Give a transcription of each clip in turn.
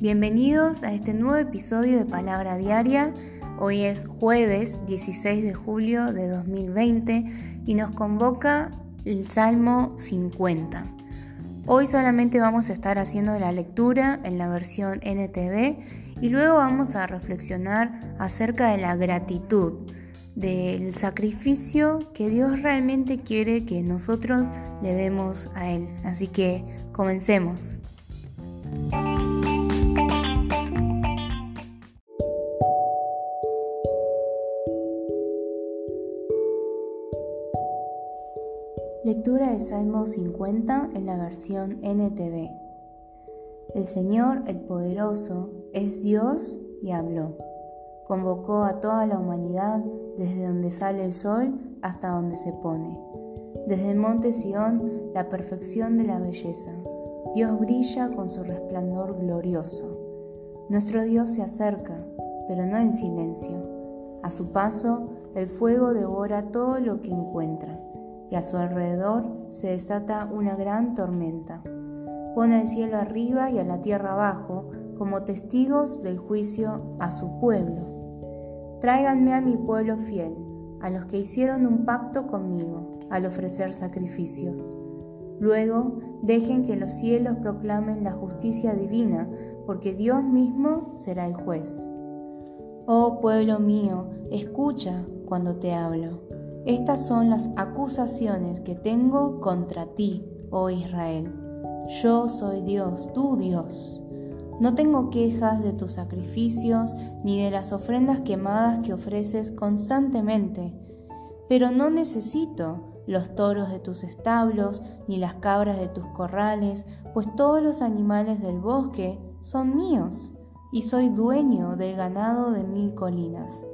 Bienvenidos a este nuevo episodio de Palabra Diaria. Hoy es jueves 16 de julio de 2020 y nos convoca el Salmo 50. Hoy solamente vamos a estar haciendo la lectura en la versión NTV y luego vamos a reflexionar acerca de la gratitud, del sacrificio que Dios realmente quiere que nosotros le demos a Él. Así que comencemos. Salmo 50 en la versión NTV. El Señor, el poderoso, es Dios y habló. Convocó a toda la humanidad desde donde sale el sol hasta donde se pone. Desde el monte Sión, la perfección de la belleza. Dios brilla con su resplandor glorioso. Nuestro Dios se acerca, pero no en silencio. A su paso, el fuego devora todo lo que encuentra y a su alrededor se desata una gran tormenta. Pone el cielo arriba y a la tierra abajo como testigos del juicio a su pueblo. Tráiganme a mi pueblo fiel, a los que hicieron un pacto conmigo al ofrecer sacrificios. Luego dejen que los cielos proclamen la justicia divina, porque Dios mismo será el juez. Oh pueblo mío, escucha cuando te hablo. Estas son las acusaciones que tengo contra ti, oh Israel. Yo soy Dios, tu Dios. No tengo quejas de tus sacrificios ni de las ofrendas quemadas que ofreces constantemente, pero no necesito los toros de tus establos ni las cabras de tus corrales, pues todos los animales del bosque son míos, y soy dueño del ganado de mil colinas.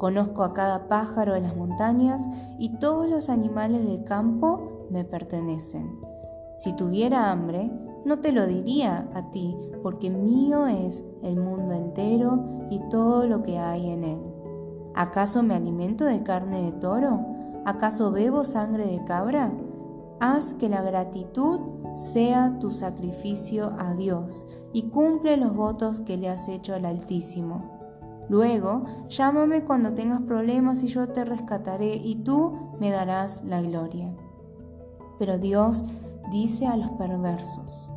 Conozco a cada pájaro de las montañas y todos los animales del campo me pertenecen. Si tuviera hambre, no te lo diría a ti, porque mío es el mundo entero y todo lo que hay en él. ¿Acaso me alimento de carne de toro? ¿Acaso bebo sangre de cabra? Haz que la gratitud sea tu sacrificio a Dios y cumple los votos que le has hecho al Altísimo. Luego, llámame cuando tengas problemas y yo te rescataré y tú me darás la gloria. Pero Dios dice a los perversos,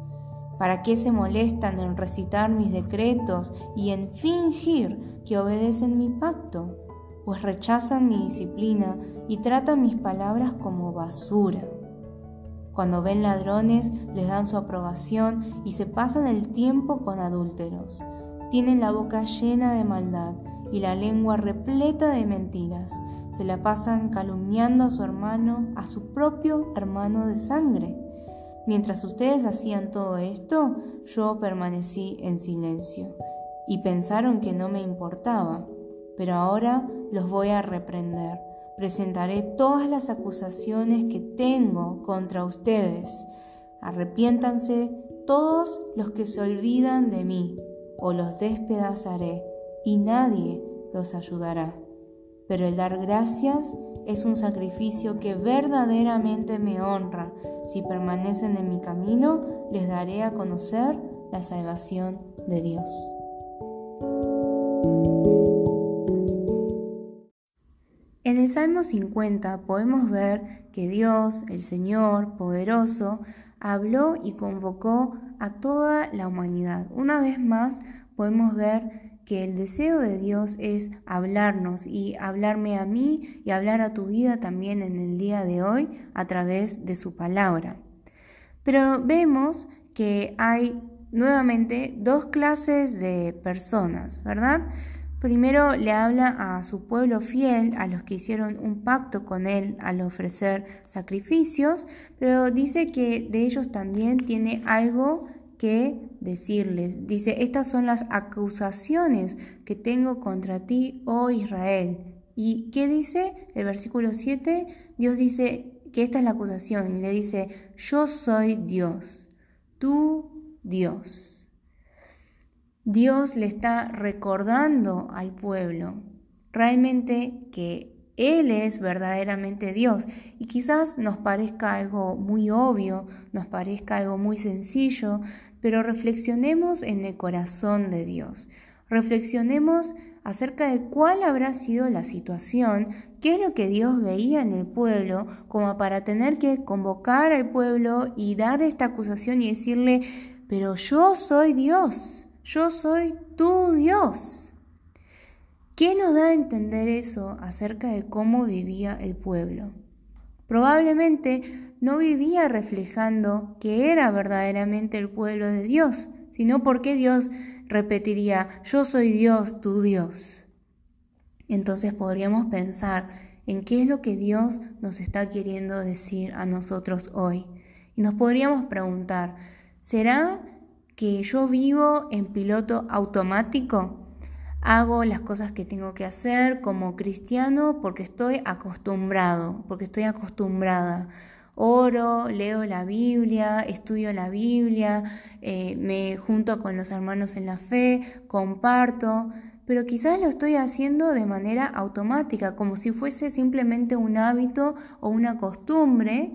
¿para qué se molestan en recitar mis decretos y en fingir que obedecen mi pacto? Pues rechazan mi disciplina y tratan mis palabras como basura. Cuando ven ladrones les dan su aprobación y se pasan el tiempo con adúlteros tienen la boca llena de maldad y la lengua repleta de mentiras. Se la pasan calumniando a su hermano, a su propio hermano de sangre. Mientras ustedes hacían todo esto, yo permanecí en silencio y pensaron que no me importaba, pero ahora los voy a reprender. Presentaré todas las acusaciones que tengo contra ustedes. Arrepiéntanse todos los que se olvidan de mí o los despedazaré y nadie los ayudará. Pero el dar gracias es un sacrificio que verdaderamente me honra. Si permanecen en mi camino, les daré a conocer la salvación de Dios. En el Salmo 50 podemos ver que Dios, el Señor poderoso, habló y convocó a toda la humanidad. Una vez más podemos ver que el deseo de Dios es hablarnos y hablarme a mí y hablar a tu vida también en el día de hoy a través de su palabra. Pero vemos que hay nuevamente dos clases de personas, ¿verdad? Primero le habla a su pueblo fiel, a los que hicieron un pacto con él al ofrecer sacrificios, pero dice que de ellos también tiene algo que decirles. Dice, estas son las acusaciones que tengo contra ti, oh Israel. ¿Y qué dice? El versículo 7, Dios dice que esta es la acusación y le dice, yo soy Dios, tú Dios. Dios le está recordando al pueblo realmente que Él es verdaderamente Dios. Y quizás nos parezca algo muy obvio, nos parezca algo muy sencillo, pero reflexionemos en el corazón de Dios. Reflexionemos acerca de cuál habrá sido la situación, qué es lo que Dios veía en el pueblo, como para tener que convocar al pueblo y dar esta acusación y decirle, pero yo soy Dios, yo soy tu Dios. ¿Qué nos da a entender eso acerca de cómo vivía el pueblo? Probablemente no vivía reflejando que era verdaderamente el pueblo de Dios, sino porque Dios repetiría, yo soy Dios, tu Dios. Entonces podríamos pensar en qué es lo que Dios nos está queriendo decir a nosotros hoy. Y nos podríamos preguntar, ¿será que yo vivo en piloto automático? Hago las cosas que tengo que hacer como cristiano porque estoy acostumbrado, porque estoy acostumbrada. Oro, leo la Biblia, estudio la Biblia, eh, me junto con los hermanos en la fe, comparto, pero quizás lo estoy haciendo de manera automática, como si fuese simplemente un hábito o una costumbre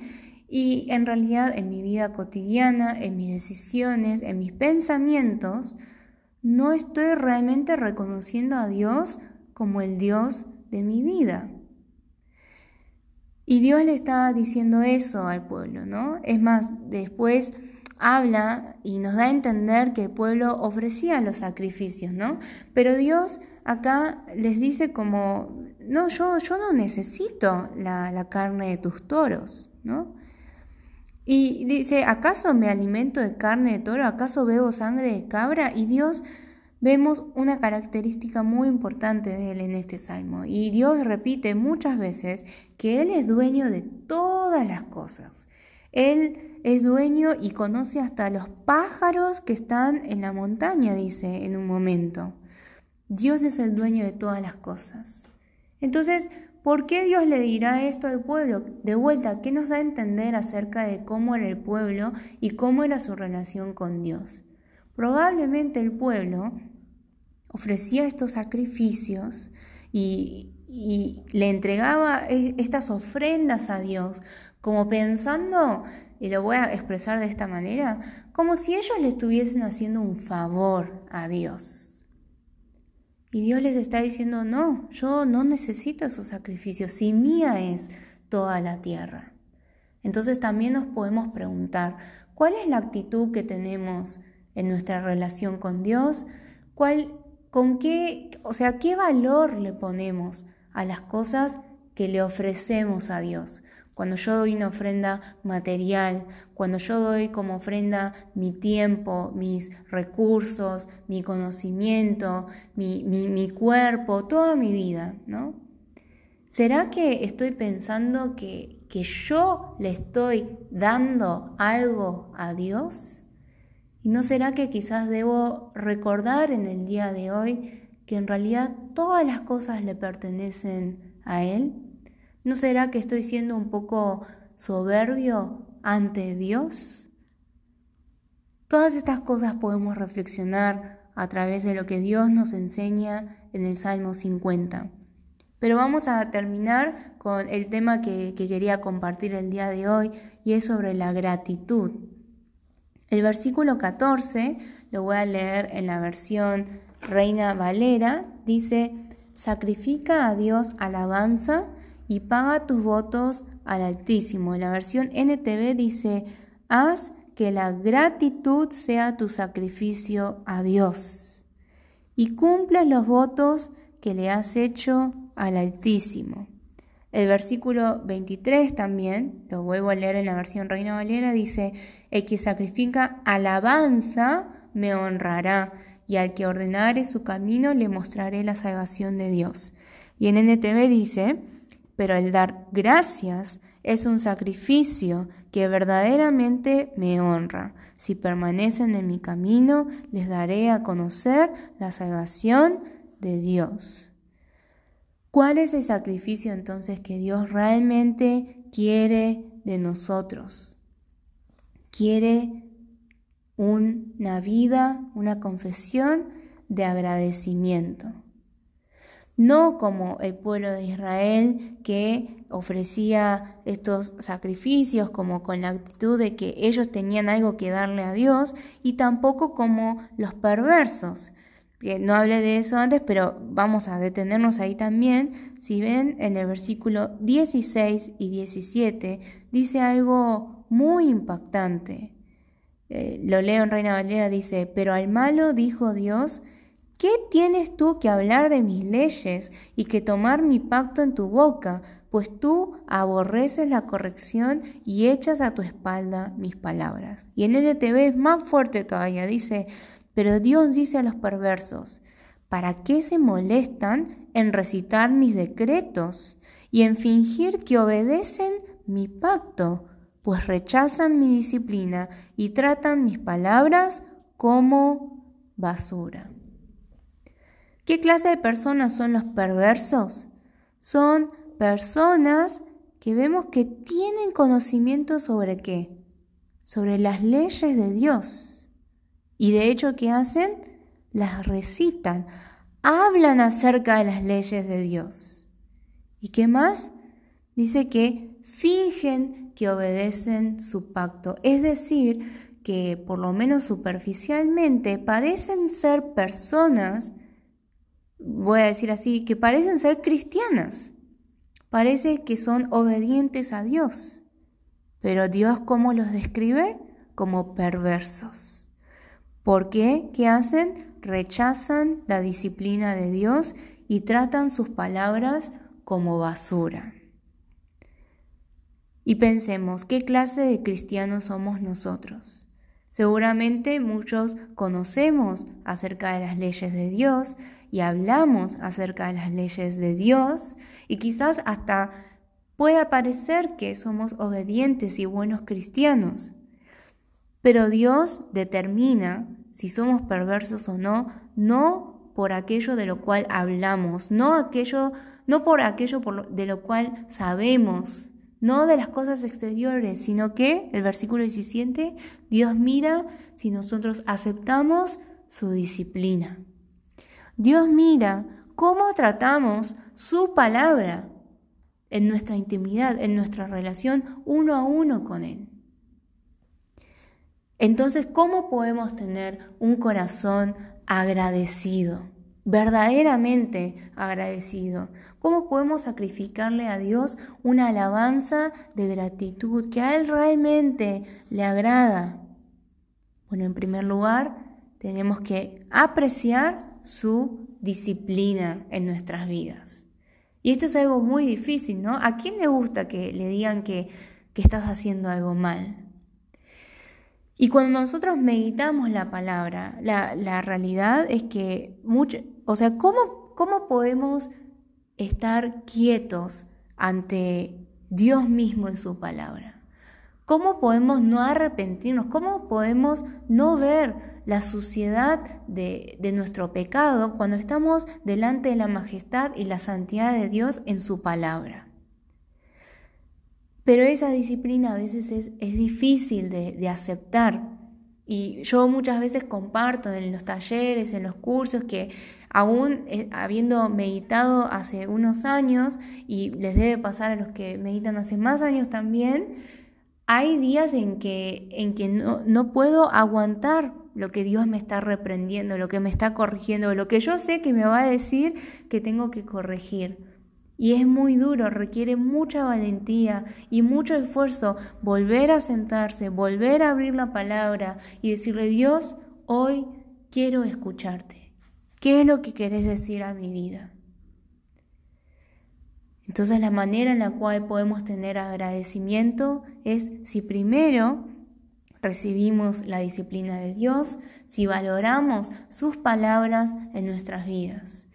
y en realidad en mi vida cotidiana, en mis decisiones, en mis pensamientos, no estoy realmente reconociendo a Dios como el Dios de mi vida. Y Dios le está diciendo eso al pueblo, ¿no? Es más, después habla y nos da a entender que el pueblo ofrecía los sacrificios, ¿no? Pero Dios acá les dice como, no, yo, yo no necesito la, la carne de tus toros, ¿no? Y dice, ¿acaso me alimento de carne de toro? ¿Acaso bebo sangre de cabra? Y Dios vemos una característica muy importante de Él en este salmo. Y Dios repite muchas veces que Él es dueño de todas las cosas. Él es dueño y conoce hasta los pájaros que están en la montaña, dice en un momento. Dios es el dueño de todas las cosas. Entonces, ¿Por qué Dios le dirá esto al pueblo? De vuelta, ¿qué nos da a entender acerca de cómo era el pueblo y cómo era su relación con Dios? Probablemente el pueblo ofrecía estos sacrificios y, le entregaba estas ofrendas a Dios, como pensando, y lo voy a expresar de esta manera, como si ellos le estuviesen haciendo un favor a Dios. Y Dios les está diciendo, no, yo no necesito esos sacrificios, si mía es toda la tierra. Entonces también nos podemos preguntar, ¿cuál es la actitud que tenemos en nuestra relación con Dios? ¿Cuál, con qué, o sea, qué valor le ponemos a las cosas que le ofrecemos a Dios? Cuando yo doy una ofrenda material, cuando yo doy como ofrenda mi tiempo, mis recursos, mi conocimiento, mi, mi, cuerpo, toda mi vida, ¿no? ¿Será que estoy pensando que, que yo le estoy dando algo a Dios? ¿Y no será que quizás debo recordar en el día de hoy que en realidad todas las cosas le pertenecen a Él? ¿No será que estoy siendo un poco soberbio ante Dios? Todas estas cosas podemos reflexionar a través de lo que Dios nos enseña en el Salmo 50. Pero vamos a terminar con el tema que, quería compartir el día de hoy y es sobre la gratitud. El versículo 14, lo voy a leer en la versión Reina Valera, dice, sacrifica a Dios alabanza y paga tus votos al Altísimo. La versión NTV dice, haz que la gratitud sea tu sacrificio a Dios y cumpla los votos que le has hecho al Altísimo. El versículo 23 también, lo vuelvo a leer en la versión Reina Valera, dice, el que sacrifica alabanza me honrará, y al que ordenare su camino le mostraré la salvación de Dios. Y en NTV dice, pero el dar gracias es un sacrificio que verdaderamente me honra. Si permanecen en mi camino, les daré a conocer la salvación de Dios. ¿Cuál es el sacrificio entonces que Dios realmente quiere de nosotros? Quiere una vida, una confesión de agradecimiento. No como el pueblo de Israel que ofrecía estos sacrificios como con la actitud de que ellos tenían algo que darle a Dios y tampoco como los perversos. Que no hablé de eso antes, pero vamos a detenernos ahí también. Si ven en el versículo 16 y 17, dice algo muy impactante. Eh, lo leo en Reina Valera, dice, pero al malo dijo Dios, ¿Qué tienes tú que hablar de mis leyes y que tomar mi pacto en tu boca? Pues tú aborreces la corrección y echas a tu espalda mis palabras. Y en NTV es más fuerte todavía, dice, pero Dios dice a los perversos, ¿para qué se molestan en recitar mis decretos y en fingir que obedecen mi pacto? Pues rechazan mi disciplina y tratan mis palabras como basura. ¿Qué clase de personas son los perversos? Son personas que vemos que tienen conocimiento sobre qué? Sobre las leyes de Dios. Y de hecho, ¿qué hacen? Las recitan, hablan acerca de las leyes de Dios. ¿Y qué más? Dice que fingen que obedecen su pacto. Es decir, que por lo menos superficialmente parecen ser personas voy a decir así, que parecen ser cristianas. Parece que son obedientes a Dios. Pero Dios, ¿cómo los describe? Como perversos. ¿Por qué? ¿Qué hacen? Rechazan la disciplina de Dios y tratan sus palabras como basura. Y pensemos, ¿qué clase de cristianos somos nosotros? Seguramente muchos conocemos acerca de las leyes de Dios, y hablamos acerca de las leyes de Dios y quizás hasta pueda parecer que somos obedientes y buenos cristianos. Pero Dios determina si somos perversos o no, no por aquello de lo cual hablamos, no aquello no por aquello de lo cual sabemos, no de las cosas exteriores, sino que, el versículo 17, Dios mira si nosotros aceptamos su disciplina. Dios mira cómo tratamos su palabra en nuestra intimidad, en nuestra relación uno a uno con Él. Entonces, ¿cómo podemos tener un corazón agradecido, verdaderamente agradecido? ¿Cómo podemos sacrificarle a Dios una alabanza de gratitud que a Él realmente le agrada? Bueno, en primer lugar, tenemos que apreciar su disciplina en nuestras vidas. Y esto es algo muy difícil, ¿no? ¿A quién le gusta que le digan que, estás haciendo algo mal? Y cuando nosotros meditamos la palabra, la, realidad es que, mucho, o sea, ¿cómo, ¿cómo podemos estar quietos ante Dios mismo en su palabra? ¿Cómo podemos no arrepentirnos? ¿Cómo podemos no ver la suciedad de, nuestro pecado cuando estamos delante de la majestad y la santidad de Dios en su palabra. Pero esa disciplina a veces es, difícil de, de aceptar. Y yo muchas veces comparto en los talleres, en los cursos, que aún eh, habiendo meditado hace unos años, y les debe pasar a los que meditan hace más años también, hay días en que, en que no, no puedo aguantar lo que Dios me está reprendiendo, lo que me está corrigiendo, lo que yo sé que me va a decir que tengo que corregir. Y es muy duro, requiere mucha valentía y mucho esfuerzo volver a sentarse, volver a abrir la palabra y decirle, Dios, hoy quiero escucharte. ¿Qué es lo que querés decir a mi vida? Entonces la manera en la cual podemos tener agradecimiento es si primero recibimos la disciplina de Dios, si valoramos sus palabras en nuestras vidas.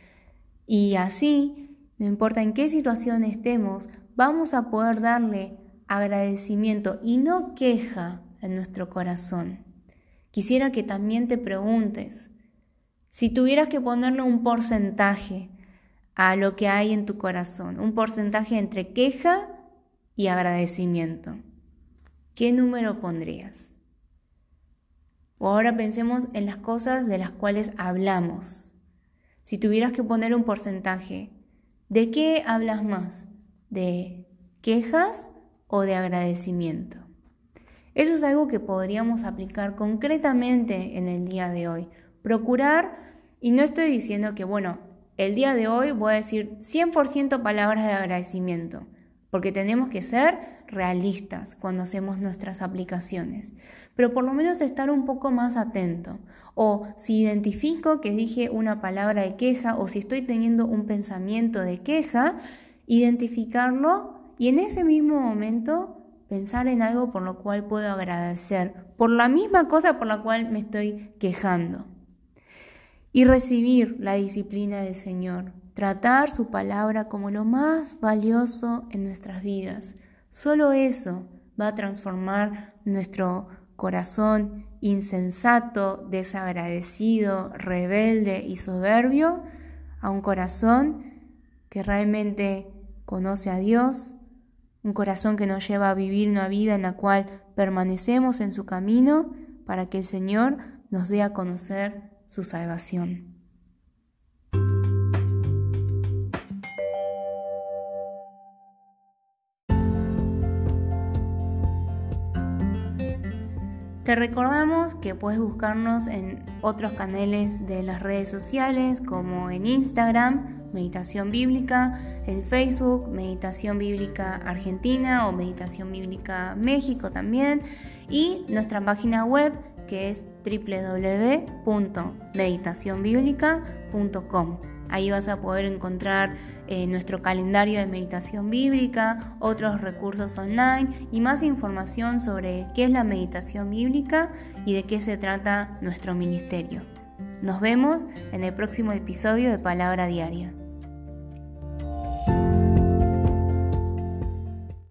Y así, no importa en qué situación estemos, vamos a poder darle agradecimiento y no queja en nuestro corazón. Quisiera que también te preguntes, si tuvieras que ponerle un porcentaje a lo que hay en tu corazón, un porcentaje entre queja y agradecimiento, ¿qué número pondrías? O ahora pensemos en las cosas de las cuales hablamos. Si tuvieras que poner un porcentaje, ¿de qué hablas más? ¿De quejas o de agradecimiento? Eso es algo que podríamos aplicar concretamente en el día de hoy. Procurar, y no estoy diciendo que, bueno, el día de hoy voy a decir 100% palabras de agradecimiento, porque tenemos que ser realistas cuando hacemos nuestras aplicaciones, pero por lo menos estar un poco más atento. O si identifico que dije una palabra de queja o si estoy teniendo un pensamiento de queja, identificarlo y en ese mismo momento pensar en algo por lo cual puedo agradecer, por la misma cosa por la cual me estoy quejando. Y recibir la disciplina del Señor, tratar su palabra como lo más valioso en nuestras vidas. Solo eso va a transformar nuestro corazón insensato, desagradecido, rebelde y soberbio a un corazón que realmente conoce a Dios, un corazón que nos lleva a vivir una vida en la cual permanecemos en su camino para que el Señor nos dé a conocer su salvación. Te recordamos que puedes buscarnos en otros canales de las redes sociales como en Instagram, Meditación Bíblica, en Facebook, Meditación Bíblica Argentina o Meditación Bíblica México también, y nuestra página web que es www.meditacionbiblica.com. Ahí vas a poder encontrar eh, nuestro calendario de meditación bíblica, otros recursos online y más información sobre qué es la meditación bíblica y de qué se trata nuestro ministerio. Nos vemos en el próximo episodio de Palabra Diaria.